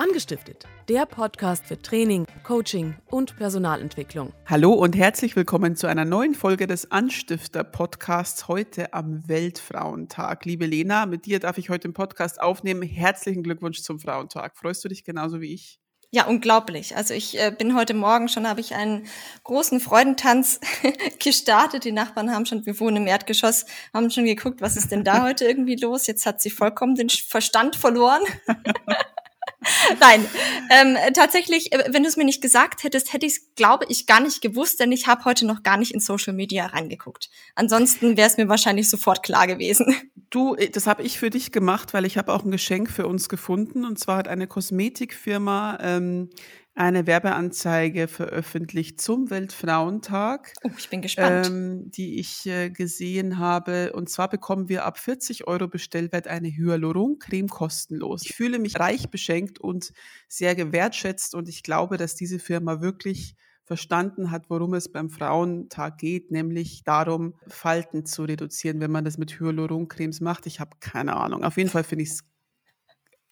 Angestiftet, der Podcast für Training, Coaching und Personalentwicklung. Hallo und herzlich willkommen zu einer neuen Folge des Anstifter Podcasts heute am Weltfrauentag. Liebe Lena, mit dir darf ich heute den Podcast aufnehmen. Herzlichen Glückwunsch zum Frauentag. Freust du dich genauso wie ich? Ja, unglaublich. Also ich äh, bin heute Morgen schon, habe ich einen großen Freudentanz gestartet. Die Nachbarn haben schon, wir wohnen im Erdgeschoss, haben schon geguckt, was ist denn da heute irgendwie los? Jetzt hat sie vollkommen den Verstand verloren. Nein, ähm, tatsächlich, äh, wenn du es mir nicht gesagt hättest, hätte ich es, glaube ich, gar nicht gewusst, denn ich habe heute noch gar nicht in Social Media reingeguckt. Ansonsten wäre es mir wahrscheinlich sofort klar gewesen. Du, äh, das habe ich für dich gemacht, weil ich habe auch ein Geschenk für uns gefunden. Und zwar hat eine Kosmetikfirma ähm, eine Werbeanzeige veröffentlicht zum Weltfrauentag. Oh, ich bin gespannt. Ähm, die ich äh, gesehen habe. Und zwar bekommen wir ab 40 Euro Bestellwert eine Hyaluron-Creme kostenlos. Ich fühle mich reich beschenkt und sehr gewertschätzt und ich glaube, dass diese Firma wirklich verstanden hat, worum es beim Frauentag geht, nämlich darum, Falten zu reduzieren, wenn man das mit Hyaluroncremes macht. Ich habe keine Ahnung. Auf jeden Fall finde ich es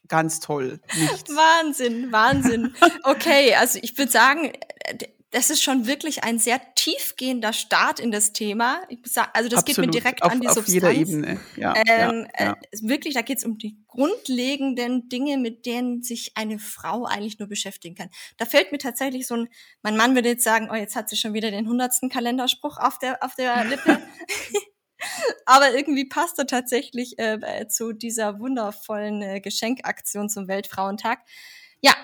ganz toll. Nichts. Wahnsinn, Wahnsinn. Okay, also ich würde sagen, das ist schon wirklich ein sehr tiefgehender Start in das Thema. Sag, also das Absolut. geht mir direkt auf, an die auf Substanz. jeder Ebene. Ja, ähm, ja, ja. Äh, wirklich, da geht es um die grundlegenden Dinge, mit denen sich eine Frau eigentlich nur beschäftigen kann. Da fällt mir tatsächlich so ein, mein Mann würde jetzt sagen, oh, jetzt hat sie schon wieder den hundertsten Kalenderspruch auf der, auf der Lippe. Aber irgendwie passt er tatsächlich äh, zu dieser wundervollen äh, Geschenkaktion zum Weltfrauentag. Ja,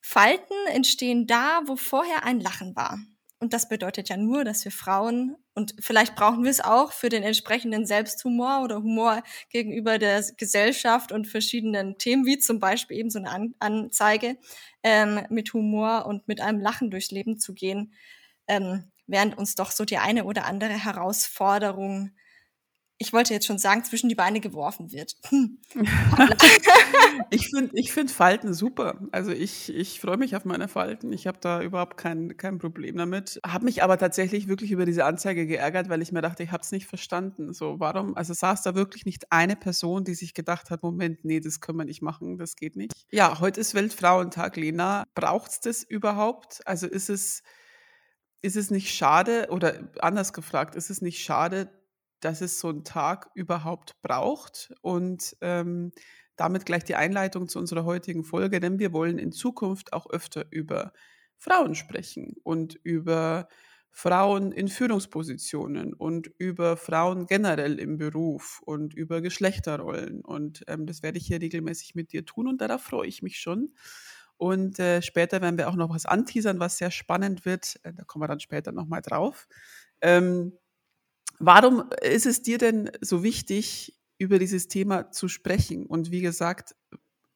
Falten entstehen da, wo vorher ein Lachen war. Und das bedeutet ja nur, dass wir Frauen, und vielleicht brauchen wir es auch für den entsprechenden Selbsthumor oder Humor gegenüber der Gesellschaft und verschiedenen Themen, wie zum Beispiel eben so eine An Anzeige, ähm, mit Humor und mit einem Lachen durchs Leben zu gehen, ähm, während uns doch so die eine oder andere Herausforderung ich wollte jetzt schon sagen, zwischen die Beine geworfen wird. Hm. ich finde ich find Falten super. Also ich, ich freue mich auf meine Falten. Ich habe da überhaupt kein, kein Problem damit. Habe mich aber tatsächlich wirklich über diese Anzeige geärgert, weil ich mir dachte, ich habe es nicht verstanden. So, warum? Also saß da wirklich nicht eine Person, die sich gedacht hat, Moment, nee, das können wir nicht machen, das geht nicht. Ja, heute ist Weltfrauentag, Lena. Braucht es das überhaupt? Also ist es, ist es nicht schade, oder anders gefragt, ist es nicht schade, dass es so einen Tag überhaupt braucht. Und ähm, damit gleich die Einleitung zu unserer heutigen Folge, denn wir wollen in Zukunft auch öfter über Frauen sprechen und über Frauen in Führungspositionen und über Frauen generell im Beruf und über Geschlechterrollen. Und ähm, das werde ich hier regelmäßig mit dir tun und darauf freue ich mich schon. Und äh, später werden wir auch noch was anteasern, was sehr spannend wird. Äh, da kommen wir dann später nochmal drauf. Ähm, Warum ist es dir denn so wichtig, über dieses Thema zu sprechen? Und wie gesagt,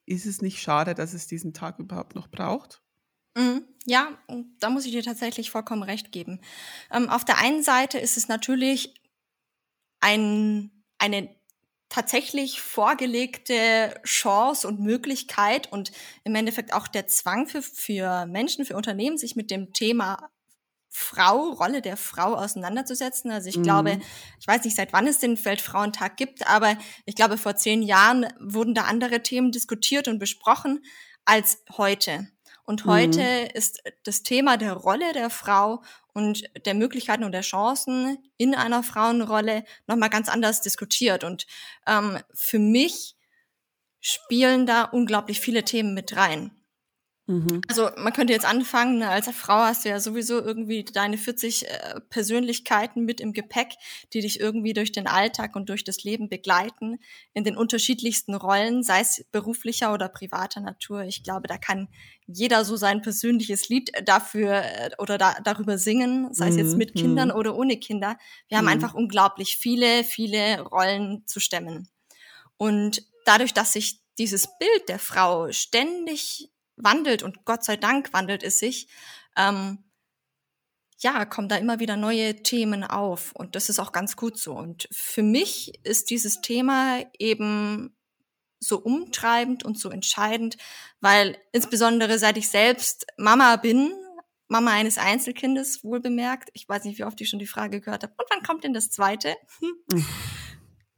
ist es nicht schade, dass es diesen Tag überhaupt noch braucht? Mhm. Ja, da muss ich dir tatsächlich vollkommen recht geben. Ähm, auf der einen Seite ist es natürlich ein, eine tatsächlich vorgelegte Chance und Möglichkeit und im Endeffekt auch der Zwang für, für Menschen, für Unternehmen, sich mit dem Thema Frau, Rolle der Frau auseinanderzusetzen. Also ich mhm. glaube, ich weiß nicht, seit wann es den Weltfrauentag gibt, aber ich glaube, vor zehn Jahren wurden da andere Themen diskutiert und besprochen als heute. Und heute mhm. ist das Thema der Rolle der Frau und der Möglichkeiten und der Chancen in einer Frauenrolle nochmal ganz anders diskutiert. Und ähm, für mich spielen da unglaublich viele Themen mit rein. Mhm. Also man könnte jetzt anfangen, ne, als Frau hast du ja sowieso irgendwie deine 40 äh, Persönlichkeiten mit im Gepäck, die dich irgendwie durch den Alltag und durch das Leben begleiten, in den unterschiedlichsten Rollen, sei es beruflicher oder privater Natur. Ich glaube, da kann jeder so sein persönliches Lied dafür äh, oder da, darüber singen, sei es jetzt mit mhm. Kindern mhm. oder ohne Kinder. Wir haben mhm. einfach unglaublich viele, viele Rollen zu stemmen. Und dadurch, dass sich dieses Bild der Frau ständig wandelt und Gott sei Dank wandelt es sich, ähm, ja, kommen da immer wieder neue Themen auf und das ist auch ganz gut so. Und für mich ist dieses Thema eben so umtreibend und so entscheidend, weil insbesondere seit ich selbst Mama bin, Mama eines Einzelkindes, wohl bemerkt, ich weiß nicht, wie oft ich schon die Frage gehört habe, und wann kommt denn das zweite? Hm.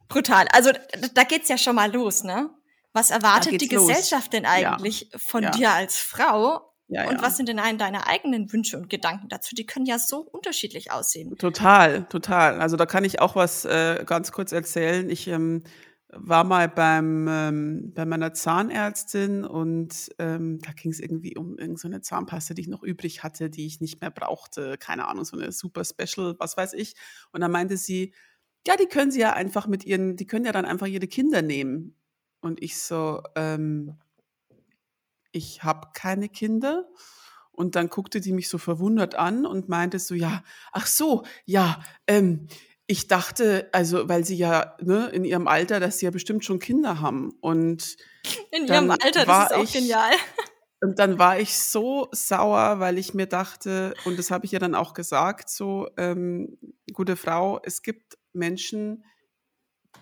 Brutal. Also da geht's ja schon mal los, ne? Was erwartet die los. Gesellschaft denn eigentlich ja. von ja. dir als Frau? Ja, und was sind denn deine eigenen Wünsche und Gedanken dazu? Die können ja so unterschiedlich aussehen. Total, total. Also da kann ich auch was äh, ganz kurz erzählen. Ich ähm, war mal beim ähm, bei meiner Zahnärztin und ähm, da ging es irgendwie um irgendeine Zahnpaste, die ich noch übrig hatte, die ich nicht mehr brauchte. Keine Ahnung, so eine super Special, was weiß ich. Und dann meinte sie, ja, die können sie ja einfach mit ihren, die können ja dann einfach ihre Kinder nehmen. Und ich so, ähm, ich habe keine Kinder. Und dann guckte die mich so verwundert an und meinte so, ja, ach so, ja, ähm, ich dachte, also, weil sie ja ne, in ihrem Alter, dass sie ja bestimmt schon Kinder haben. Und in ihrem Alter, das ist auch ich, genial. Und dann war ich so sauer, weil ich mir dachte, und das habe ich ja dann auch gesagt, so, ähm, gute Frau, es gibt Menschen,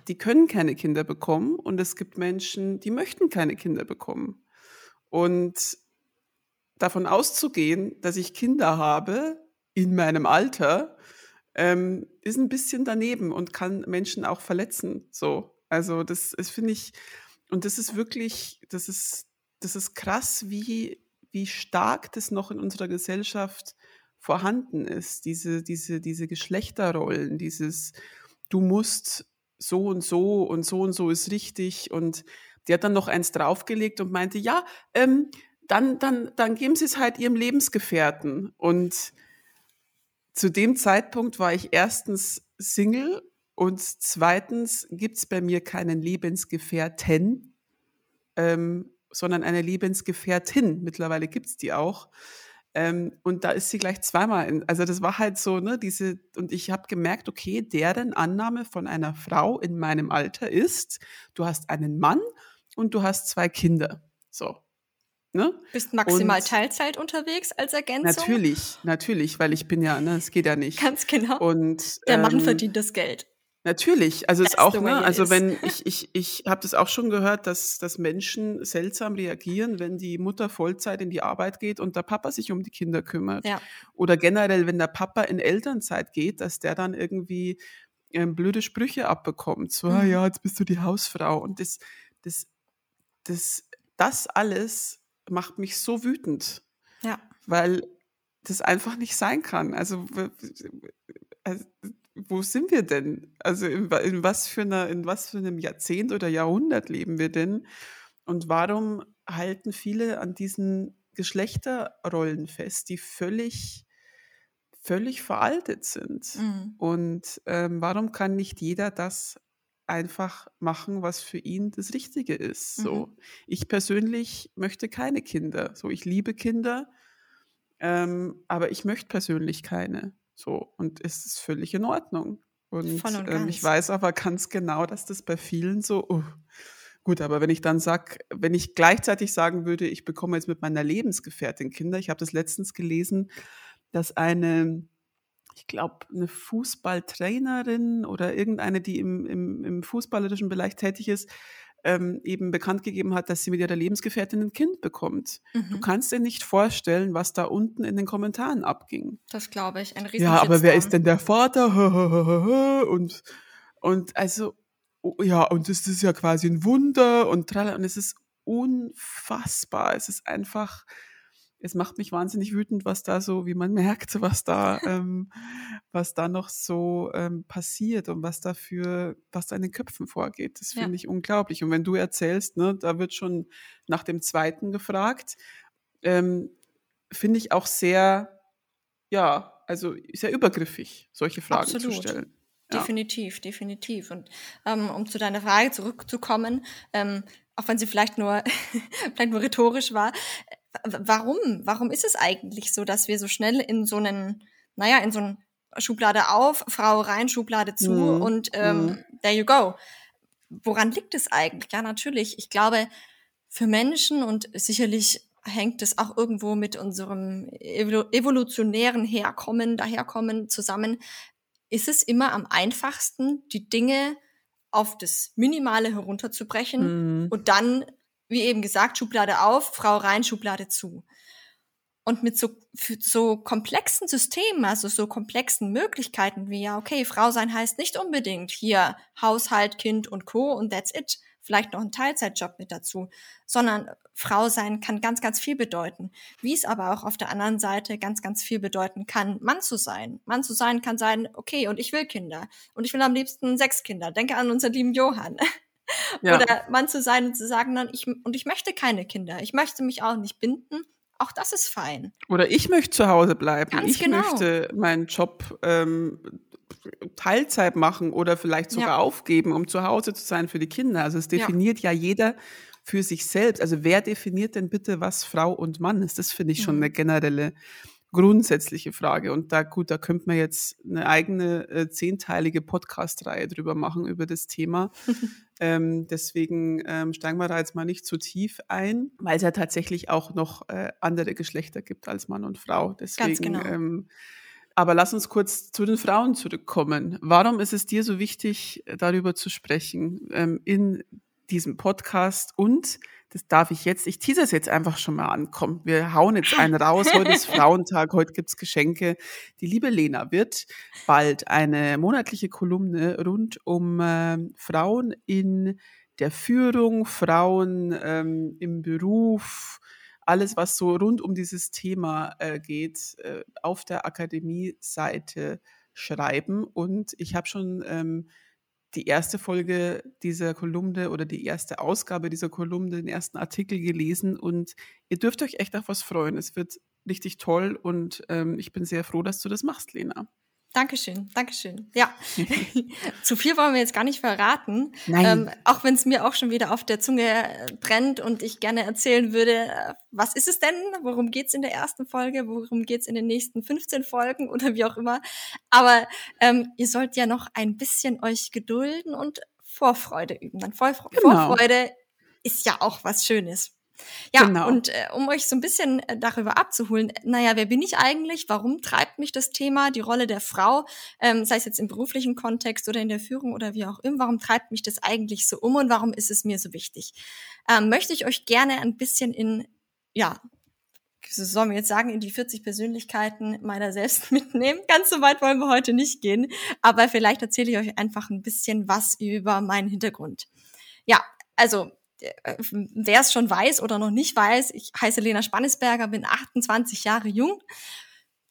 die können keine Kinder bekommen und es gibt Menschen, die möchten keine Kinder bekommen. Und davon auszugehen, dass ich Kinder habe in meinem Alter, ähm, ist ein bisschen daneben und kann Menschen auch verletzen. So, also das, das finde ich, und das ist wirklich, das ist, das ist krass, wie, wie stark das noch in unserer Gesellschaft vorhanden ist. Diese, diese, diese Geschlechterrollen, dieses, du musst so und so und so und so ist richtig. Und die hat dann noch eins draufgelegt und meinte, ja, ähm, dann, dann, dann geben Sie es halt Ihrem Lebensgefährten. Und zu dem Zeitpunkt war ich erstens Single und zweitens gibt es bei mir keinen Lebensgefährten, ähm, sondern eine Lebensgefährtin. Mittlerweile gibt es die auch. Ähm, und da ist sie gleich zweimal. In, also das war halt so, ne, diese, und ich habe gemerkt, okay, deren Annahme von einer Frau in meinem Alter ist, du hast einen Mann und du hast zwei Kinder. So. Ne? Bist maximal und Teilzeit unterwegs als Ergänzung? Natürlich, natürlich, weil ich bin ja, ne, es geht ja nicht. Ganz genau. Und der Mann ähm, verdient das Geld. Natürlich, also ist auch, ne, also wenn ich ich ich habe das auch schon gehört, dass dass Menschen seltsam reagieren, wenn die Mutter Vollzeit in die Arbeit geht und der Papa sich um die Kinder kümmert. Ja. Oder generell, wenn der Papa in Elternzeit geht, dass der dann irgendwie ähm, blöde Sprüche abbekommt. So, ah mhm. ja, jetzt bist du die Hausfrau und das das das das alles macht mich so wütend. Ja. Weil das einfach nicht sein kann. Also, also wo sind wir denn? Also in, in, was für einer, in was für einem Jahrzehnt oder Jahrhundert leben wir denn? Und warum halten viele an diesen Geschlechterrollen fest, die völlig, völlig veraltet sind? Mhm. Und ähm, warum kann nicht jeder das einfach machen, was für ihn das Richtige ist? So, mhm. ich persönlich möchte keine Kinder. So, ich liebe Kinder, ähm, aber ich möchte persönlich keine. So, und es ist völlig in Ordnung. Und, und ähm, ich weiß aber ganz genau, dass das bei vielen so, uh, gut, aber wenn ich dann sage, wenn ich gleichzeitig sagen würde, ich bekomme jetzt mit meiner Lebensgefährtin Kinder, ich habe das letztens gelesen, dass eine, ich glaube, eine Fußballtrainerin oder irgendeine, die im, im, im fußballerischen Bereich tätig ist, ähm, eben bekannt gegeben hat, dass sie mit ihrer Lebensgefährtin ein Kind bekommt. Mhm. Du kannst dir nicht vorstellen, was da unten in den Kommentaren abging. Das glaube ich, ein riesen Ja, aber wer ist denn der Vater? Und, und also, oh, ja, und das ist ja quasi ein Wunder und, und es ist unfassbar. Es ist einfach, es macht mich wahnsinnig wütend, was da so, wie man merkt, was da, ähm, was da noch so ähm, passiert und was dafür, was da in den Köpfen vorgeht. Das finde ja. ich unglaublich. Und wenn du erzählst, ne, da wird schon nach dem zweiten gefragt, ähm, finde ich auch sehr, ja, also sehr übergriffig, solche Fragen Absolut. zu stellen. Definitiv, definitiv. Und ähm, um zu deiner Frage zurückzukommen, ähm, auch wenn sie vielleicht nur, vielleicht nur rhetorisch war, warum? Warum ist es eigentlich so, dass wir so schnell in so einen, naja, in so einen Schublade auf, Frau rein, Schublade zu mhm. und ähm, mhm. there you go. Woran liegt es eigentlich? Ja, natürlich. Ich glaube, für Menschen und sicherlich hängt es auch irgendwo mit unserem evolutionären Herkommen, daherkommen zusammen, ist es immer am einfachsten, die Dinge auf das Minimale herunterzubrechen mhm. und dann wie eben gesagt, Schublade auf, Frau rein, Schublade zu. Und mit so, so komplexen Systemen, also so komplexen Möglichkeiten wie ja, okay, Frau sein heißt nicht unbedingt hier Haushalt, Kind und Co. und that's it. vielleicht noch einen Teilzeitjob mit dazu, sondern Frau sein kann ganz, ganz viel bedeuten. Wie es aber auch auf der anderen Seite ganz, ganz viel bedeuten kann, Mann zu sein. Mann zu sein kann sein, okay, und ich will Kinder. Und ich will am liebsten sechs Kinder. Denke an unseren lieben Johann. Ja. Oder Mann zu sein und zu sagen, dann, ich, und ich möchte keine Kinder. Ich möchte mich auch nicht binden. Auch das ist fein. Oder ich möchte zu Hause bleiben. Ganz ich genau. möchte meinen Job ähm, Teilzeit machen oder vielleicht sogar ja. aufgeben, um zu Hause zu sein für die Kinder. Also es definiert ja, ja jeder für sich selbst. Also wer definiert denn bitte, was Frau und Mann ist? Das finde ich schon mhm. eine generelle grundsätzliche Frage. Und da, gut, da könnte man jetzt eine eigene äh, zehnteilige Podcast-Reihe drüber machen, über das Thema. ähm, deswegen ähm, steigen wir da jetzt mal nicht zu tief ein, weil es ja tatsächlich auch noch äh, andere Geschlechter gibt als Mann und Frau. Deswegen, Ganz genau. Ähm, aber lass uns kurz zu den Frauen zurückkommen. Warum ist es dir so wichtig, darüber zu sprechen ähm, in diesem Podcast und das darf ich jetzt, ich tease es jetzt einfach schon mal an. Komm, wir hauen jetzt einen raus. Heute ist Frauentag, heute gibt's Geschenke. Die liebe Lena wird bald eine monatliche Kolumne rund um äh, Frauen in der Führung, Frauen ähm, im Beruf, alles, was so rund um dieses Thema äh, geht, äh, auf der Akademie-Seite schreiben. Und ich habe schon ähm, die erste Folge dieser Kolumne oder die erste Ausgabe dieser Kolumne, den ersten Artikel gelesen und ihr dürft euch echt auf was freuen. Es wird richtig toll und ähm, ich bin sehr froh, dass du das machst, Lena. Dankeschön, Dankeschön. Ja, zu viel wollen wir jetzt gar nicht verraten. Nein. Ähm, auch wenn es mir auch schon wieder auf der Zunge äh, brennt und ich gerne erzählen würde, äh, was ist es denn? Worum geht's in der ersten Folge? Worum geht's in den nächsten 15 Folgen oder wie auch immer? Aber ähm, ihr sollt ja noch ein bisschen euch gedulden und Vorfreude üben. Dann Vorfreude, genau. Vorfreude ist ja auch was Schönes. Ja, genau. und äh, um euch so ein bisschen äh, darüber abzuholen, naja, wer bin ich eigentlich? Warum treibt mich das Thema, die Rolle der Frau, ähm, sei es jetzt im beruflichen Kontext oder in der Führung oder wie auch immer, warum treibt mich das eigentlich so um und warum ist es mir so wichtig? Ähm, möchte ich euch gerne ein bisschen in, ja, so sollen wir jetzt sagen, in die 40 Persönlichkeiten meiner selbst mitnehmen. Ganz so weit wollen wir heute nicht gehen, aber vielleicht erzähle ich euch einfach ein bisschen was über meinen Hintergrund. Ja, also äh, wer es schon weiß oder noch nicht weiß, ich heiße Lena Spannisberger, bin 28 Jahre jung,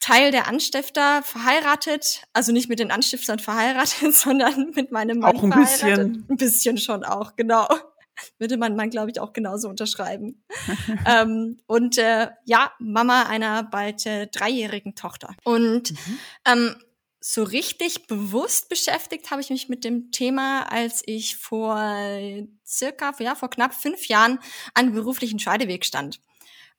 Teil der Anstifter, verheiratet, also nicht mit den Anstiftern verheiratet, sondern mit meinem Mann auch ein. Bisschen. Ein bisschen schon auch, genau. Würde man, man glaube ich, auch genauso unterschreiben. ähm, und äh, ja, Mama einer bald äh, dreijährigen Tochter. Und mhm. ähm, so richtig bewusst beschäftigt habe ich mich mit dem Thema, als ich vor circa, ja, vor knapp fünf Jahren an beruflichen Scheideweg stand.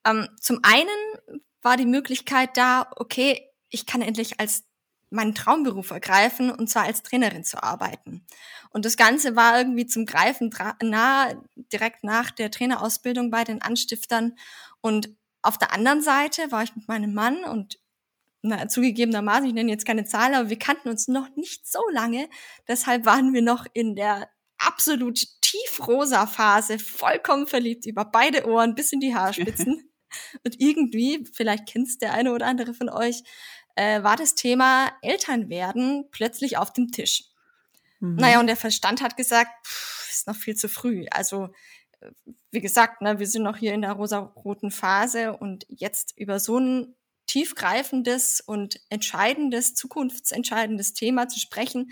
Ähm, zum einen war die Möglichkeit da, okay, ich kann endlich als meinen Traumberuf ergreifen und zwar als Trainerin zu arbeiten. Und das Ganze war irgendwie zum Greifen nah, direkt nach der Trainerausbildung bei den Anstiftern. Und auf der anderen Seite war ich mit meinem Mann und na, zugegebenermaßen, ich nenne jetzt keine Zahl, aber wir kannten uns noch nicht so lange. Deshalb waren wir noch in der absolut tiefrosa Phase, vollkommen verliebt über beide Ohren bis in die Haarspitzen. Und irgendwie, vielleicht kennt der eine oder andere von euch, äh, war das Thema Elternwerden plötzlich auf dem Tisch. Mhm. Naja, und der Verstand hat gesagt, pff, ist noch viel zu früh. Also, äh, wie gesagt, ne, wir sind noch hier in der rosa-roten Phase und jetzt über so ein tiefgreifendes und entscheidendes, zukunftsentscheidendes Thema zu sprechen,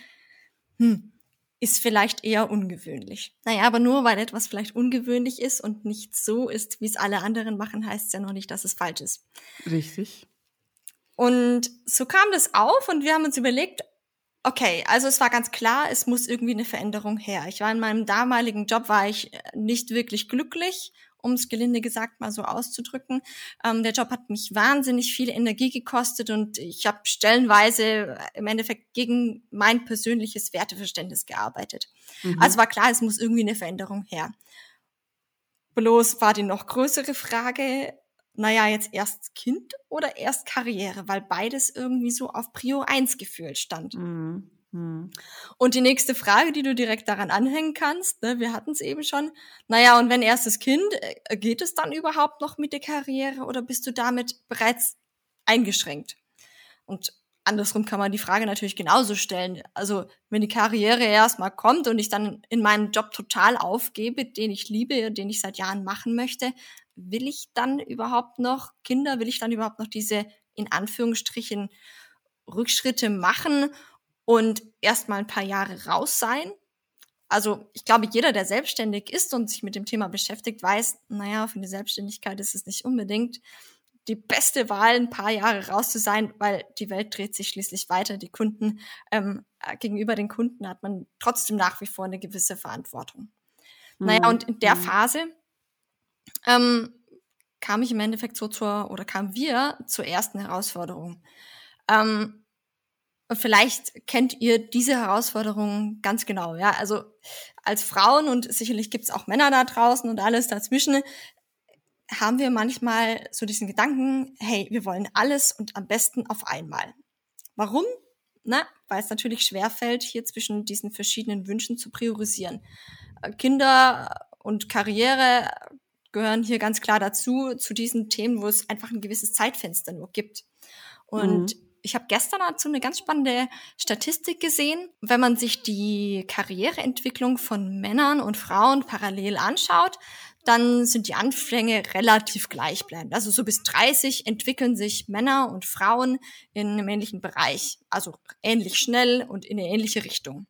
hm, ist vielleicht eher ungewöhnlich. Naja, aber nur weil etwas vielleicht ungewöhnlich ist und nicht so ist, wie es alle anderen machen, heißt es ja noch nicht, dass es falsch ist. Richtig. Und so kam das auf und wir haben uns überlegt, okay, also es war ganz klar, es muss irgendwie eine Veränderung her. Ich war in meinem damaligen Job, war ich nicht wirklich glücklich um es gelinde gesagt mal so auszudrücken. Ähm, der Job hat mich wahnsinnig viel Energie gekostet und ich habe stellenweise äh, im Endeffekt gegen mein persönliches Werteverständnis gearbeitet. Mhm. Also war klar, es muss irgendwie eine Veränderung her. Bloß war die noch größere Frage, naja, jetzt erst Kind oder erst Karriere, weil beides irgendwie so auf Prio 1 gefühlt stand. Mhm. Hm. Und die nächste Frage, die du direkt daran anhängen kannst, ne, wir hatten es eben schon, naja, und wenn erstes Kind, äh, geht es dann überhaupt noch mit der Karriere oder bist du damit bereits eingeschränkt? Und andersrum kann man die Frage natürlich genauso stellen. Also, wenn die Karriere erstmal kommt und ich dann in meinem Job total aufgebe, den ich liebe, den ich seit Jahren machen möchte, will ich dann überhaupt noch Kinder, will ich dann überhaupt noch diese in Anführungsstrichen Rückschritte machen und erstmal ein paar Jahre raus sein? Also ich glaube, jeder, der selbstständig ist und sich mit dem Thema beschäftigt, weiß, naja, für eine Selbstständigkeit ist es nicht unbedingt die beste Wahl, ein paar Jahre raus zu sein, weil die Welt dreht sich schließlich weiter. Die Kunden, ähm, äh, gegenüber den Kunden hat man trotzdem nach wie vor eine gewisse Verantwortung. Mhm. Naja, und in der mhm. Phase ähm, kam ich im Endeffekt so zur, oder kamen wir zur ersten Herausforderung. Ähm, vielleicht kennt ihr diese Herausforderung ganz genau. Ja, also als Frauen und sicherlich gibt es auch Männer da draußen und alles dazwischen, haben wir manchmal so diesen Gedanken, hey, wir wollen alles und am besten auf einmal. Warum? Na, weil es natürlich schwerfällt, hier zwischen diesen verschiedenen Wünschen zu priorisieren. Kinder und Karriere gehören hier ganz klar dazu, zu diesen Themen, wo es einfach ein gewisses Zeitfenster nur gibt. Und mhm. Ich habe gestern dazu eine ganz spannende Statistik gesehen. Wenn man sich die Karriereentwicklung von Männern und Frauen parallel anschaut, dann sind die Anfänge relativ gleichbleibend. Also so bis 30 entwickeln sich Männer und Frauen in einem ähnlichen Bereich, also ähnlich schnell und in eine ähnliche Richtung.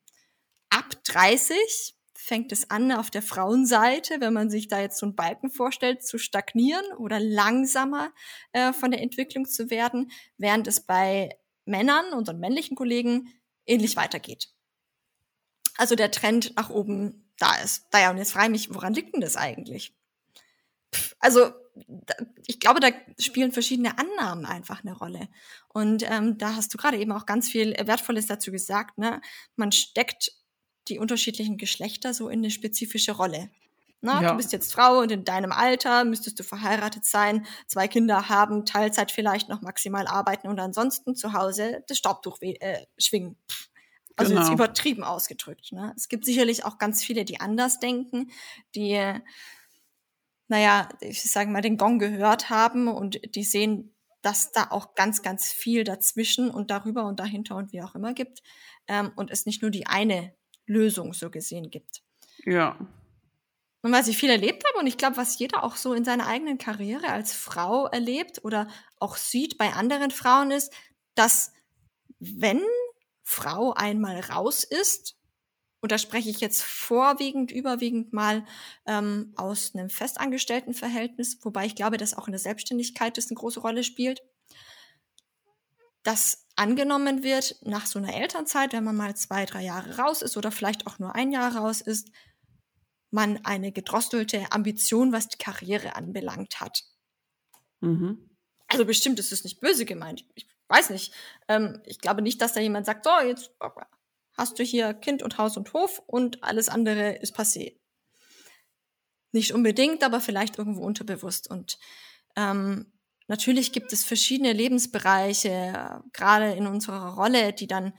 Ab 30 fängt es an, auf der Frauenseite, wenn man sich da jetzt so einen Balken vorstellt, zu stagnieren oder langsamer äh, von der Entwicklung zu werden, während es bei Männern, unseren männlichen Kollegen, ähnlich weitergeht. Also der Trend nach oben da ist. Naja, und jetzt frage ich mich, woran liegt denn das eigentlich? Pff, also, ich glaube, da spielen verschiedene Annahmen einfach eine Rolle. Und ähm, da hast du gerade eben auch ganz viel Wertvolles dazu gesagt. Ne? Man steckt die unterschiedlichen Geschlechter so in eine spezifische Rolle. Na, ja. Du bist jetzt Frau und in deinem Alter müsstest du verheiratet sein, zwei Kinder haben, Teilzeit vielleicht noch maximal arbeiten und ansonsten zu Hause das Staubtuch äh, schwingen. Also genau. jetzt übertrieben ausgedrückt. Ne? Es gibt sicherlich auch ganz viele, die anders denken, die, naja, ich sage mal, den Gong gehört haben und die sehen, dass da auch ganz, ganz viel dazwischen und darüber und dahinter und wie auch immer gibt ähm, und es nicht nur die eine Lösung so gesehen gibt. Ja. Und was ich viel erlebt habe und ich glaube, was jeder auch so in seiner eigenen Karriere als Frau erlebt oder auch sieht bei anderen Frauen ist, dass wenn Frau einmal raus ist, und da spreche ich jetzt vorwiegend, überwiegend mal ähm, aus einem festangestellten Verhältnis, wobei ich glaube, dass auch in der Selbstständigkeit das eine große Rolle spielt, dass angenommen wird nach so einer Elternzeit, wenn man mal zwei, drei Jahre raus ist oder vielleicht auch nur ein Jahr raus ist, man eine gedrosselte Ambition, was die Karriere anbelangt hat. Mhm. Also bestimmt ist es nicht böse gemeint. Ich weiß nicht. Ähm, ich glaube nicht, dass da jemand sagt, so, jetzt hast du hier Kind und Haus und Hof und alles andere ist passé. Nicht unbedingt, aber vielleicht irgendwo unterbewusst. Und ähm, natürlich gibt es verschiedene Lebensbereiche, gerade in unserer Rolle, die dann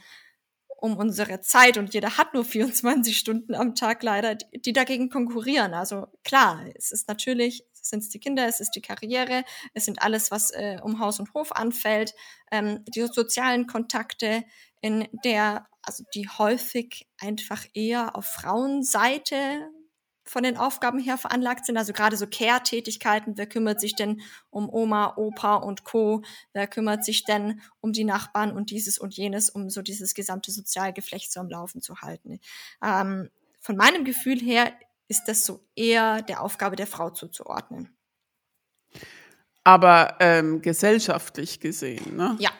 um unsere Zeit und jeder hat nur 24 Stunden am Tag leider, die dagegen konkurrieren. Also klar, es ist natürlich sind es die Kinder, es ist die Karriere, es sind alles, was äh, um Haus und Hof anfällt, ähm, die sozialen Kontakte, in der, also die häufig einfach eher auf Frauenseite von den Aufgaben her veranlagt sind, also gerade so Care-Tätigkeiten, wer kümmert sich denn um Oma, Opa und Co., wer kümmert sich denn um die Nachbarn und dieses und jenes, um so dieses gesamte Sozialgeflecht so am Laufen zu halten. Ähm, von meinem Gefühl her ist das so eher der Aufgabe der Frau zuzuordnen. Aber ähm, gesellschaftlich gesehen, ne? Ja.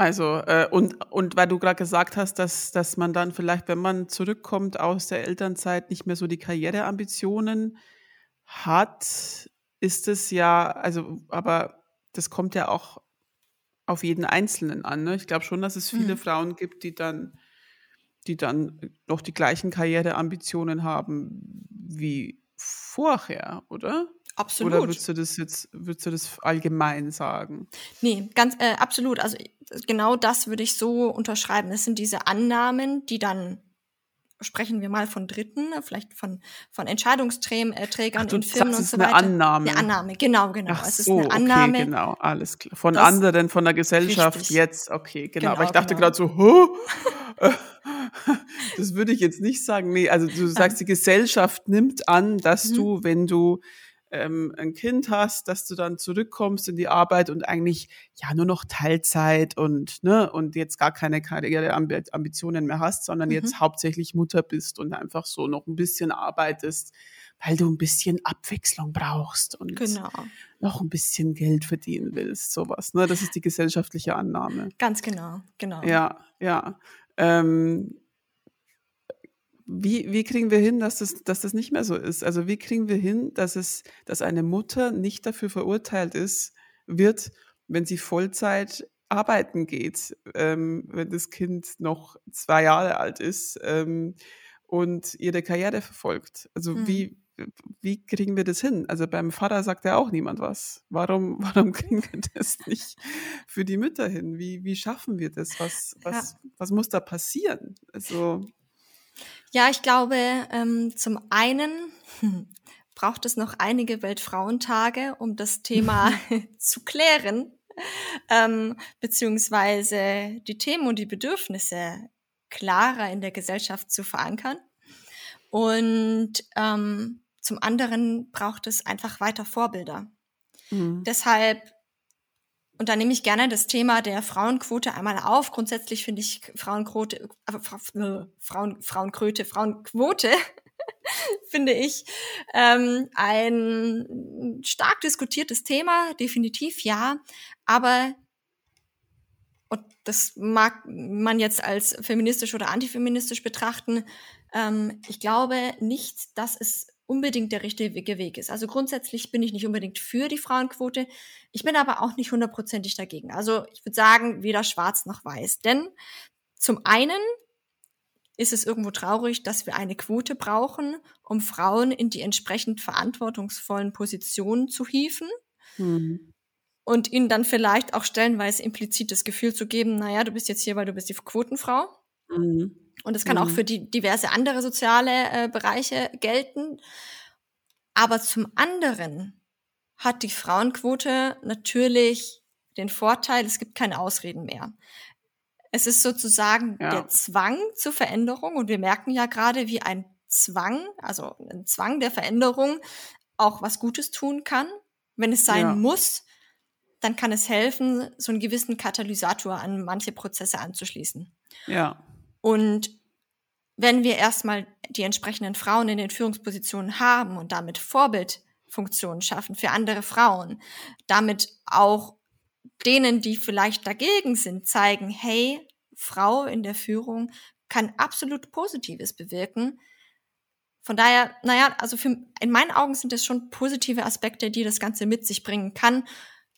Also, äh, und, und weil du gerade gesagt hast, dass, dass man dann vielleicht, wenn man zurückkommt aus der Elternzeit, nicht mehr so die Karriereambitionen hat, ist es ja, also, aber das kommt ja auch auf jeden Einzelnen an. Ne? Ich glaube schon, dass es viele mhm. Frauen gibt, die dann die dann noch die gleichen Karriereambitionen haben wie vorher, oder? Absolut. Oder würdest du das jetzt, würdest du das allgemein sagen? Nee, ganz äh, absolut. Also genau das würde ich so unterschreiben. Es sind diese Annahmen, die dann sprechen wir mal von Dritten, vielleicht von, von Entscheidungsträgern Ach, in Firmen und so eine weiter. Annahme. Eine Annahme, genau, genau. Ach es ist so, eine Annahme. okay, genau, alles klar. Von Das- anderen, von der Gesellschaft Richtig. jetzt, okay, genau. Aber Genau, ich dachte genau. gerade so, huh? das würde ich jetzt nicht sagen. Nee, also du sagst, die Gesellschaft nimmt an, dass Mhm. du, wenn du ähm, ein Kind hast, dass du dann zurückkommst in die Arbeit und eigentlich ja nur noch Teilzeit und ne und jetzt gar keine Karriereambitionen mehr hast, sondern Mhm. jetzt hauptsächlich Mutter bist und einfach so noch ein bisschen arbeitest, weil du ein bisschen Abwechslung brauchst und Genau, noch ein bisschen Geld verdienen willst, sowas. Ne? Das ist die gesellschaftliche Annahme. ganz genau, genau. Ja, ja. Ähm, wie, wie kriegen wir hin, dass das, dass das nicht mehr so ist? Also wie kriegen wir hin, dass es, dass eine Mutter nicht dafür verurteilt ist, wird, wenn sie Vollzeit arbeiten geht, ähm, wenn das Kind noch zwei Jahre alt ist ähm, und ihre Karriere verfolgt? Also Mhm. wie, wie kriegen wir das hin? Also beim Vater sagt ja auch niemand was. Warum, warum kriegen wir das nicht für die Mütter hin? Wie, wie schaffen wir das? Was, was, was muss da passieren? Also, Ja, ich glaube, ähm, zum einen hm, braucht es noch einige Weltfrauentage, um das Thema zu klären, ähm, beziehungsweise die Themen und die Bedürfnisse klarer in der Gesellschaft zu verankern. Und ähm, zum anderen braucht es einfach weiter Vorbilder. mhm. Deshalb, und da nehme ich gerne das Thema der Frauenquote einmal auf. Grundsätzlich finde ich Frauenquote, äh, äh, Frauen, Frauenkröte, Frauenquote, finde ich ähm, ein stark diskutiertes Thema, definitiv ja. Aber und das mag man jetzt als feministisch oder antifeministisch betrachten. Ähm, ich glaube nicht, dass es unbedingt der richtige Weg ist. Also grundsätzlich bin ich nicht unbedingt für die Frauenquote. Ich bin aber auch nicht hundertprozentig dagegen. Also ich würde sagen, weder schwarz noch weiß. Denn zum einen ist es irgendwo traurig, dass wir eine Quote brauchen, um Frauen in die entsprechend verantwortungsvollen Positionen zu hieven Mhm. und ihnen dann vielleicht auch stellenweise implizit das Gefühl zu geben, naja, du bist jetzt hier, weil du bist die Quotenfrau. Mhm. Und es kann auch Mhm. für die diverse andere soziale äh, Bereiche gelten. Aber zum anderen hat die Frauenquote natürlich den Vorteil, es gibt keine Ausreden mehr. Es ist sozusagen Ja. der Zwang zur Veränderung und wir merken ja gerade, wie ein Zwang, also ein Zwang der Veränderung auch was Gutes tun kann. Wenn es sein Ja. muss, dann kann es helfen, so einen gewissen Katalysator an manche Prozesse anzuschließen. Ja. Und wenn wir erstmal die entsprechenden Frauen in den Führungspositionen haben und damit Vorbildfunktionen schaffen für andere Frauen, damit auch denen, die vielleicht dagegen sind, zeigen, hey, Frau in der Führung kann absolut Positives bewirken. Von daher, naja, also für, in meinen Augen sind es schon positive Aspekte, die das Ganze mit sich bringen kann.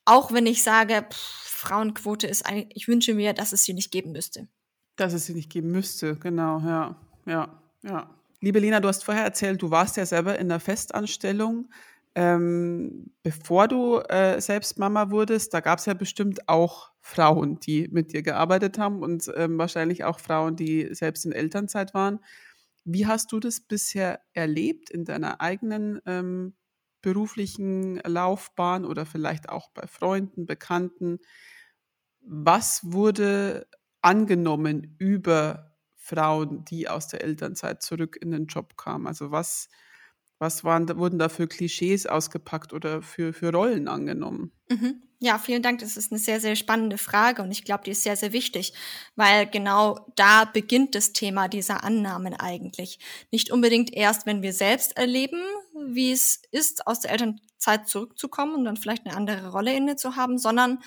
Auch wenn ich sage, pff, Frauenquote ist eigentlich, ich wünsche mir, dass es sie nicht geben müsste. Dass es sie nicht geben müsste, genau, ja, ja, ja. Liebe Lena, du hast vorher erzählt, du warst ja selber in der Festanstellung. Ähm, bevor du äh, selbst Mama wurdest, da gab es ja bestimmt auch Frauen, die mit dir gearbeitet haben und ähm, wahrscheinlich auch Frauen, die selbst in Elternzeit waren. Wie hast du das bisher erlebt in deiner eigenen ähm, beruflichen Laufbahn oder vielleicht auch bei Freunden, Bekannten? Was wurde angenommen über Frauen, die aus der Elternzeit zurück in den Job kamen? Also was, was waren, wurden da für Klischees ausgepackt oder für, für Rollen angenommen? Mhm. Ja, vielen Dank. Das ist eine sehr, sehr spannende Frage und ich glaube, die ist sehr, sehr wichtig, weil genau da beginnt das Thema dieser Annahmen eigentlich. Nicht unbedingt erst, wenn wir selbst erleben, wie es ist, aus der Elternzeit zurückzukommen und dann vielleicht eine andere Rolle inne zu haben, sondern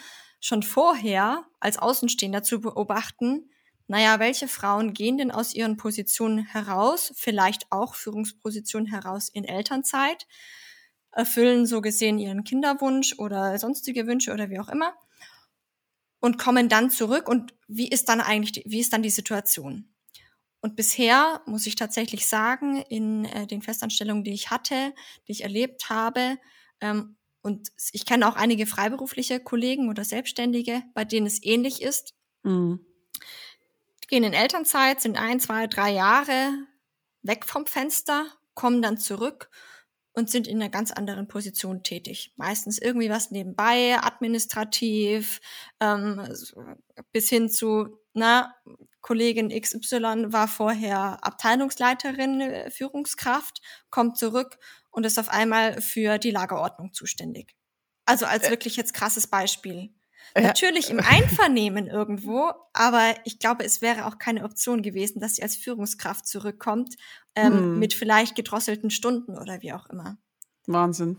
schon vorher als Außenstehender zu beobachten, naja, welche Frauen gehen denn aus ihren Positionen heraus, vielleicht auch Führungspositionen heraus in Elternzeit, erfüllen so gesehen ihren Kinderwunsch oder sonstige Wünsche oder wie auch immer und kommen dann zurück und wie ist dann eigentlich, wie ist dann die Situation? Und bisher muss ich tatsächlich sagen, in äh, den Festanstellungen, die ich hatte, die ich erlebt habe, ähm, und ich kenne auch einige freiberufliche Kollegen oder Selbstständige, bei denen es ähnlich ist. Mhm. Die gehen in Elternzeit, sind ein, zwei, drei Jahre, weg vom Fenster, kommen dann zurück und sind in einer ganz anderen Position tätig. Meistens irgendwie was nebenbei, administrativ, ähm, bis hin zu, na, Kollegin XY war vorher Abteilungsleiterin, äh, Führungskraft, kommt zurück und ist auf einmal für die Lagerordnung zuständig. Also als wirklich jetzt krasses Beispiel. Natürlich im Einvernehmen irgendwo, aber ich glaube, es wäre auch keine Option gewesen, dass sie als Führungskraft zurückkommt, ähm, hm. mit vielleicht gedrosselten Stunden oder wie auch immer. Wahnsinn.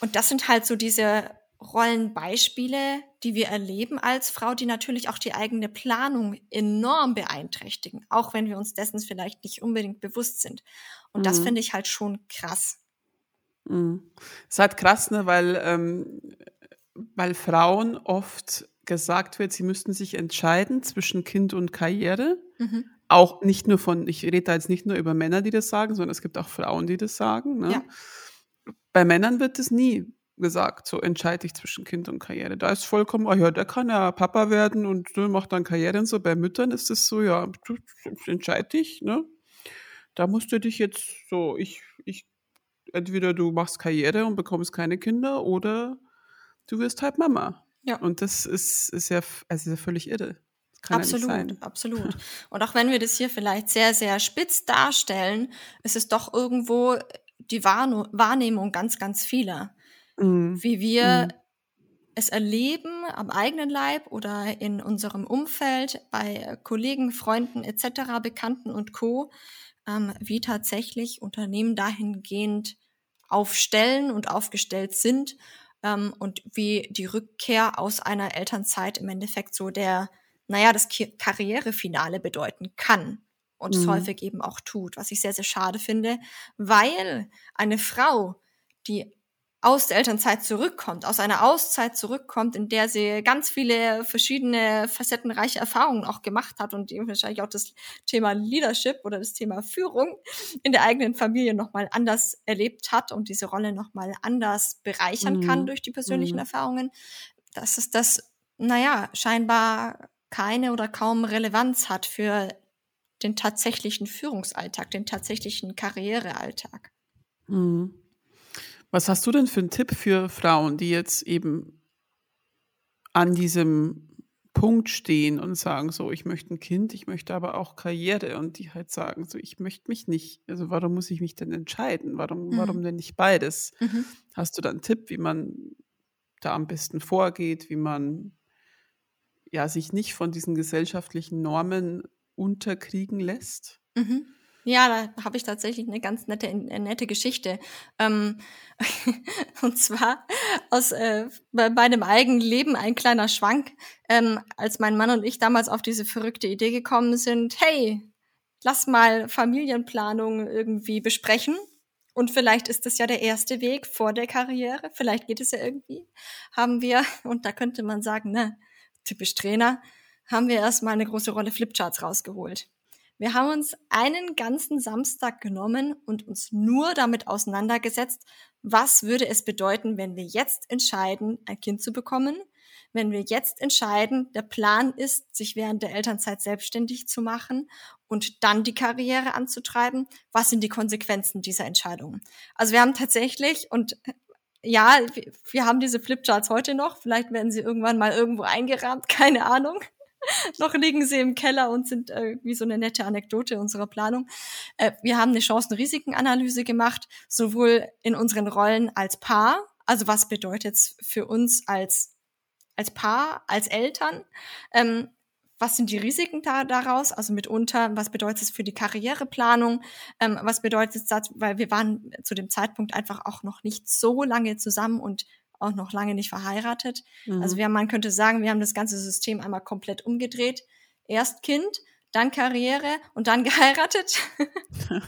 Und das sind halt so diese Rollenbeispiele, die wir erleben als Frau, die natürlich auch die eigene Planung enorm beeinträchtigen, auch wenn wir uns dessen vielleicht nicht unbedingt bewusst sind. Und mhm. das finde ich halt schon krass. Mhm. ist halt krass, ne, weil, ähm, weil Frauen oft gesagt wird, sie müssten sich entscheiden zwischen Kind und Karriere. Mhm. Auch nicht nur von, ich rede da jetzt nicht nur über Männer, die das sagen, sondern es gibt auch Frauen, die das sagen. Ne? Ja. Bei Männern wird das nie gesagt, so entscheide ich zwischen Kind und Karriere. Da ist vollkommen, oh ja, der kann ja Papa werden und ne, macht dann Karriere und so. Bei Müttern ist es so, ja, entscheide dich, ne? Da musst du dich jetzt so, ich, ich, entweder du machst Karriere und bekommst keine Kinder oder du wirst halt Mama. Ja. Und das ist, ist ja, also ist ja völlig irre. absolut, ja absolut. Und auch wenn wir das hier vielleicht sehr, sehr spitz darstellen, ist es doch irgendwo die Wahrnehmung ganz, ganz vieler. Mhm. Wie wir mhm. es erleben am eigenen Leib oder in unserem Umfeld, bei Kollegen, Freunden etc., Bekannten und Co., ähm, wie tatsächlich Unternehmen dahingehend aufstellen und aufgestellt sind ähm, und wie die Rückkehr aus einer Elternzeit im Endeffekt so der, naja, das Karrierefinale bedeuten kann und mhm. es häufig eben auch tut, was ich sehr, sehr schade finde, weil eine Frau, die aus der Elternzeit zurückkommt, aus einer Auszeit zurückkommt, in der sie ganz viele verschiedene facettenreiche Erfahrungen auch gemacht hat und die wahrscheinlich auch das Thema Leadership oder das Thema Führung in der eigenen Familie nochmal anders erlebt hat und diese Rolle nochmal anders bereichern mhm. kann durch die persönlichen mhm. Erfahrungen, dass es das, naja, scheinbar keine oder kaum Relevanz hat für den tatsächlichen Führungsalltag, den tatsächlichen Karrierealltag. Mhm. Was hast du denn für einen Tipp für Frauen, die jetzt eben an diesem Punkt stehen und sagen, so, ich möchte ein Kind, ich möchte aber auch Karriere und die halt sagen, so, ich möchte mich nicht, also warum muss ich mich denn entscheiden? Warum, mhm. warum denn nicht beides? Mhm. Hast du da einen Tipp, wie man da am besten vorgeht, wie man ja sich nicht von diesen gesellschaftlichen Normen unterkriegen lässt? Mhm. Ja, da habe ich tatsächlich eine ganz nette, eine äh, nette Geschichte. Ähm, und zwar aus äh, bei meinem eigenen Leben ein kleiner Schwank, ähm, als mein Mann und ich damals auf diese verrückte Idee gekommen sind, hey, lass mal Familienplanung irgendwie besprechen. Und vielleicht ist das ja der erste Weg vor der Karriere. Vielleicht geht es ja irgendwie. Haben wir, und da könnte man sagen, ne, typisch Trainer, haben wir erstmal eine große Rolle Flipcharts rausgeholt. Wir haben uns einen ganzen Samstag genommen und uns nur damit auseinandergesetzt, was würde es bedeuten, wenn wir jetzt entscheiden, ein Kind zu bekommen, wenn wir jetzt entscheiden, der Plan ist, sich während der Elternzeit selbstständig zu machen und dann die Karriere anzutreiben, was sind die Konsequenzen dieser Entscheidung? Also wir haben tatsächlich und ja, wir haben diese Flipcharts heute noch. Vielleicht werden sie irgendwann mal irgendwo eingerahmt, keine Ahnung. noch liegen sie im Keller und sind äh, wie so eine nette Anekdote unserer Planung. Äh, wir haben eine Chancen-Risiken-Analyse gemacht, sowohl in unseren Rollen als Paar, also was bedeutet es für uns als als Paar, als Eltern, ähm, was sind die Risiken da, daraus? Also mitunter, was bedeutet es für die Karriereplanung? Ähm, was bedeutet es, weil wir waren zu dem Zeitpunkt einfach auch noch nicht so lange zusammen und auch noch lange nicht verheiratet. Also mhm. Also wir, man könnte sagen, wir haben das ganze System einmal komplett umgedreht. Erst Kind, dann Karriere und dann geheiratet.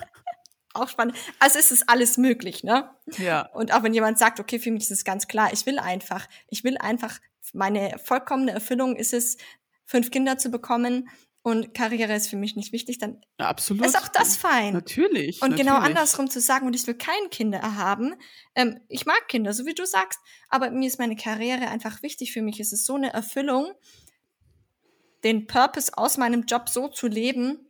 auch spannend. Also ist es alles möglich, ne? Ja. Und auch wenn jemand sagt, okay, für mich ist es ganz klar, ich will einfach, ich will einfach, meine vollkommene Erfüllung ist es, fünf Kinder zu bekommen, und Karriere ist für mich nicht wichtig, dann ja, absolut. ist auch das fein. Natürlich. Und genau natürlich. genau andersrum zu sagen, und ich will keine Kinder haben. Ähm, ich mag Kinder, so wie du sagst, aber mir ist meine Karriere einfach wichtig. Für mich ist es so eine Erfüllung, den Purpose aus meinem Job so zu leben,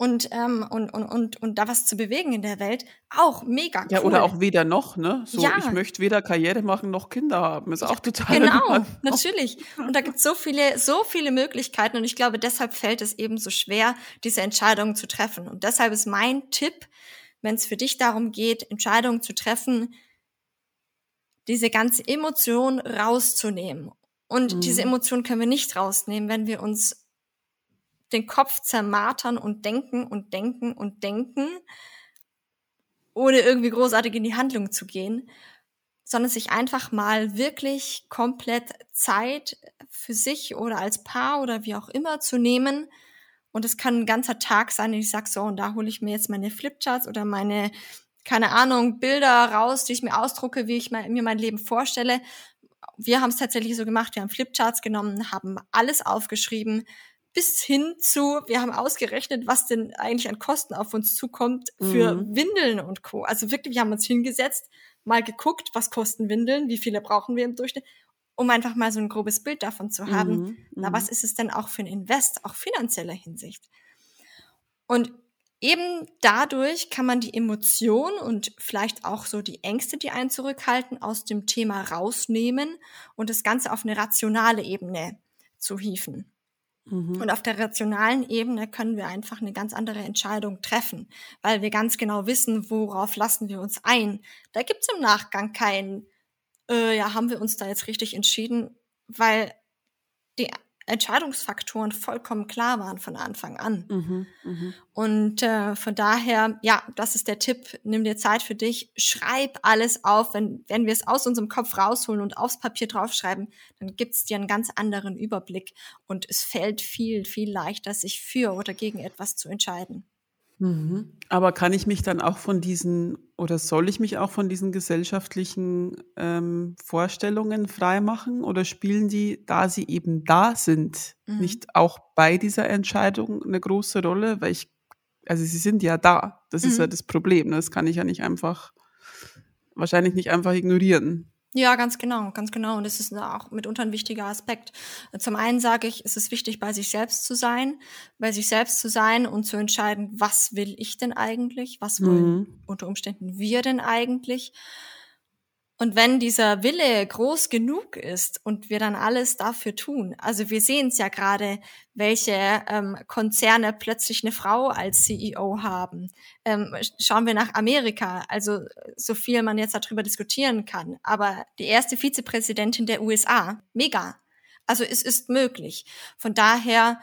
und, ähm, und, und, und, und da was zu bewegen in der Welt, auch mega cool. Ja, oder auch weder noch, ne? So, Ja. ich möchte weder Karriere machen noch Kinder haben. Ist auch total Genau, entspannt. natürlich. Und da gibt es so viele, so viele Möglichkeiten. Und ich glaube, deshalb fällt es eben so schwer, diese Entscheidungen zu treffen. Und deshalb ist mein Tipp, wenn es für dich darum geht, Entscheidungen zu treffen, diese ganze Emotion rauszunehmen. Und Mhm. diese Emotion können wir nicht rausnehmen, wenn wir uns den Kopf zermartern und denken und denken und denken, ohne irgendwie großartig in die Handlung zu gehen, sondern sich einfach mal wirklich komplett Zeit für sich oder als Paar oder wie auch immer zu nehmen. Und es kann ein ganzer Tag sein, ich sag so, und da hole ich mir jetzt meine Flipcharts oder meine, keine Ahnung, Bilder raus, die ich mir ausdrucke, wie ich mir mein Leben vorstelle. Wir haben es tatsächlich so gemacht, wir haben Flipcharts genommen, haben alles aufgeschrieben, bis hin zu, wir haben ausgerechnet, was denn eigentlich an Kosten auf uns zukommt für Mhm. Windeln und Co. Also wirklich, wir haben uns hingesetzt, mal geguckt, was kosten Windeln, wie viele brauchen wir im Durchschnitt, um einfach mal so ein grobes Bild davon zu haben. Mhm, Na, mhm. was ist es denn auch für ein Invest, auch finanzieller Hinsicht? Und eben dadurch kann man die Emotion und vielleicht auch so die Ängste, die einen zurückhalten, aus dem Thema rausnehmen und das Ganze auf eine rationale Ebene zu hieven. Mhm. Und auf der rationalen Ebene können wir einfach eine ganz andere Entscheidung treffen, weil wir ganz genau wissen, worauf lassen wir uns ein. Da gibt's im Nachgang kein, äh, ja, haben wir uns da jetzt richtig entschieden, weil die Entscheidungsfaktoren vollkommen klar waren von Anfang an. Mhm, mhm. Und äh, von daher, ja, das ist der Tipp. Nimm dir Zeit für dich, schreib alles auf. Wenn, wenn wir es aus unserem Kopf rausholen und aufs Papier draufschreiben, dann gibt's dir einen ganz anderen Überblick und es fällt viel, viel leichter, sich für oder gegen etwas zu entscheiden. Mhm. Aber kann ich mich dann auch von diesen oder soll ich mich auch von diesen gesellschaftlichen ähm, Vorstellungen freimachen oder spielen die, da sie eben da sind, Mhm. nicht auch bei dieser Entscheidung eine große Rolle? Weil ich, also sie sind ja da. Das ist Mhm. ja das Problem. ne? Das kann ich ja nicht einfach, wahrscheinlich nicht einfach ignorieren. Ja, ganz genau, ganz genau. Und das ist auch mitunter ein wichtiger Aspekt. Zum einen sage ich, es ist wichtig, bei sich selbst zu sein, bei sich selbst zu sein und zu entscheiden, was will ich denn eigentlich? Was wollen Mhm. unter Umständen wir denn eigentlich? Und wenn dieser Wille groß genug ist und wir dann alles dafür tun, also wir sehen es ja gerade, welche ähm, Konzerne plötzlich eine Frau als CEO haben. Ähm, schauen wir nach Amerika, also so viel man jetzt darüber diskutieren kann, aber die erste Vizepräsidentin der USA, mega. Also es ist möglich. Von daher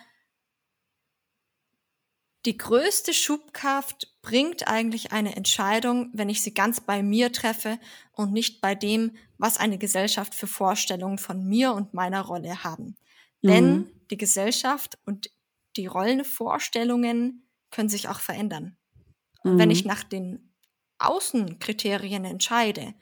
die größte Schubkraft bringt eigentlich eine Entscheidung, wenn ich sie ganz bei mir treffe und nicht bei dem, was eine Gesellschaft für Vorstellungen von mir und meiner Rolle haben. Denn Mhm. die Gesellschaft und die Rollenvorstellungen können sich auch verändern. Und wenn Mhm. ich nach den Außenkriterien entscheide,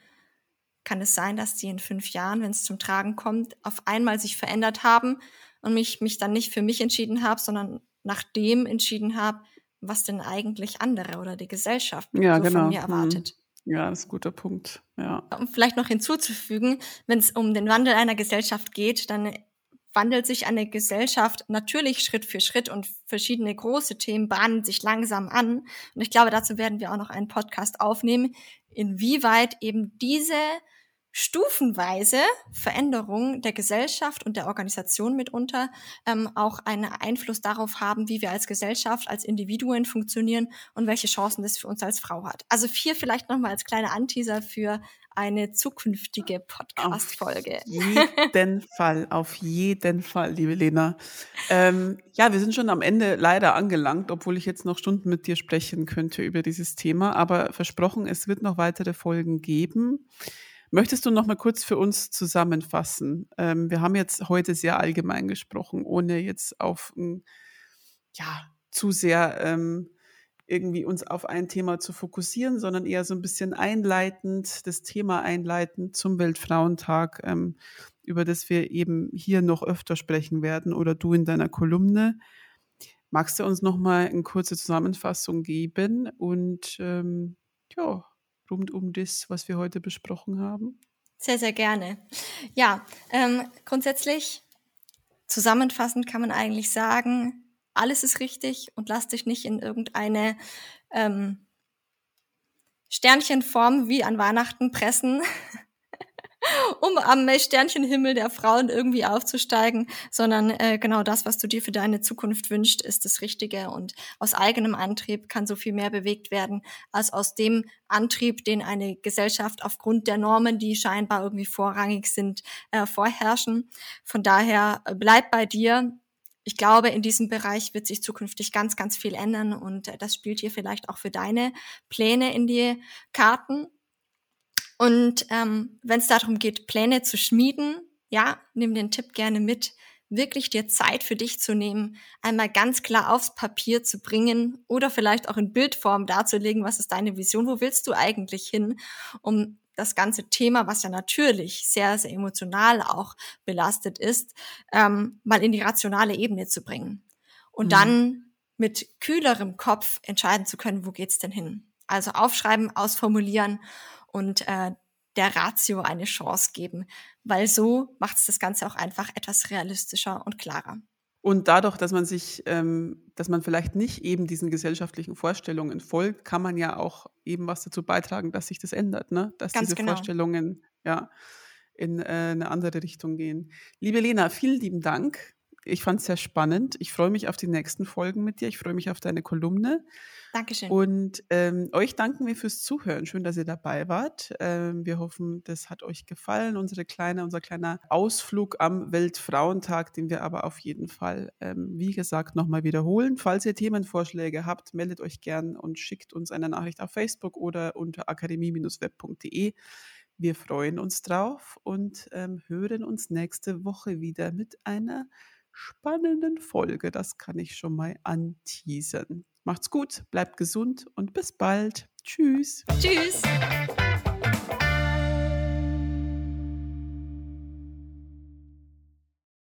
kann es sein, dass die in fünf Jahren, wenn es zum Tragen kommt, auf einmal sich verändert haben und mich, mich dann nicht für mich entschieden habe, sondern nach dem entschieden habe, was denn eigentlich andere oder die Gesellschaft Ja, so genau. von mir Mhm. erwartet. Ja, das ist ein guter Punkt. Ja. Um vielleicht noch hinzuzufügen, wenn es um den Wandel einer Gesellschaft geht, dann wandelt sich eine Gesellschaft natürlich Schritt für Schritt und verschiedene große Themen bahnen sich langsam an. Und ich glaube, dazu werden wir auch noch einen Podcast aufnehmen, inwieweit eben diese stufenweise Veränderung der Gesellschaft und der Organisation mitunter ähm, auch einen Einfluss darauf haben, wie wir als Gesellschaft, als Individuen funktionieren und welche Chancen das für uns als Frau hat. Also hier vielleicht nochmal als kleiner Anteaser für eine zukünftige Podcast-Folge. jeden Fall, auf jeden Fall, liebe Lena. Ähm, ja, wir sind schon am Ende leider angelangt, obwohl ich jetzt noch Stunden mit dir sprechen könnte über dieses Thema. Aber versprochen, es wird noch weitere Folgen geben. Möchtest du noch mal kurz für uns zusammenfassen? Ähm, wir haben jetzt heute sehr allgemein gesprochen, ohne jetzt auf ein, ja zu sehr ähm, irgendwie uns auf ein Thema zu fokussieren, sondern eher so ein bisschen einleitend, das Thema einleitend zum Weltfrauentag, ähm, über das wir eben hier noch öfter sprechen werden oder du in deiner Kolumne. Magst du uns noch mal eine kurze Zusammenfassung geben und ähm, ja, rund um das, was wir heute besprochen haben? Sehr, sehr gerne. Ja, ähm, grundsätzlich zusammenfassend kann man eigentlich sagen, alles ist richtig und lass dich nicht in irgendeine ähm, Sternchenform wie an Weihnachten pressen, um am Sternchenhimmel der Frauen irgendwie aufzusteigen, sondern äh, genau das, was du dir für deine Zukunft wünschst, ist das Richtige. Und aus eigenem Antrieb kann so viel mehr bewegt werden, als aus dem Antrieb, den eine Gesellschaft aufgrund der Normen, die scheinbar irgendwie vorrangig sind, äh, vorherrschen. Von daher äh, bleib bei dir, ich glaube, in diesem Bereich wird sich zukünftig ganz, ganz viel ändern und äh, das spielt hier vielleicht auch für deine Pläne in die Karten. Und ähm, wenn es darum geht, Pläne zu schmieden, ja, nimm den Tipp gerne mit, wirklich dir Zeit für dich zu nehmen, einmal ganz klar aufs Papier zu bringen oder vielleicht auch in Bildform darzulegen, was ist deine Vision, wo willst du eigentlich hin, um das ganze Thema, was ja natürlich sehr, sehr emotional auch belastet ist, ähm, mal in die rationale Ebene zu bringen. Und mhm. dann mit kühlerem Kopf entscheiden zu können, wo geht's denn hin? Also aufschreiben, ausformulieren und äh, der Ratio eine Chance geben, weil so macht es das Ganze auch einfach etwas realistischer und klarer. Und dadurch, dass man sich, ähm, dass man vielleicht nicht eben diesen gesellschaftlichen Vorstellungen folgt, kann man ja auch eben was dazu beitragen, dass sich das ändert, ne? Dass Ganz diese genau. Vorstellungen ja in äh, eine andere Richtung gehen. Liebe Lena, vielen lieben Dank. Ich fand es sehr spannend. Ich freue mich auf die nächsten Folgen mit dir. Ich freue mich auf deine Kolumne. Dankeschön. Und ähm, euch danken wir fürs Zuhören. Schön, dass ihr dabei wart. Ähm, wir hoffen, das hat euch gefallen. Unsere kleine, unser kleiner Ausflug am Weltfrauentag, den wir aber auf jeden Fall, ähm, wie gesagt, nochmal wiederholen. Falls ihr Themenvorschläge habt, meldet euch gern und schickt uns eine Nachricht auf Facebook oder unter akademie-web.de. Wir freuen uns drauf und ähm, hören uns nächste Woche wieder mit einer spannenden Folge. Das kann ich schon mal anteasern. Macht's gut, bleibt gesund und bis bald. Tschüss. Tschüss.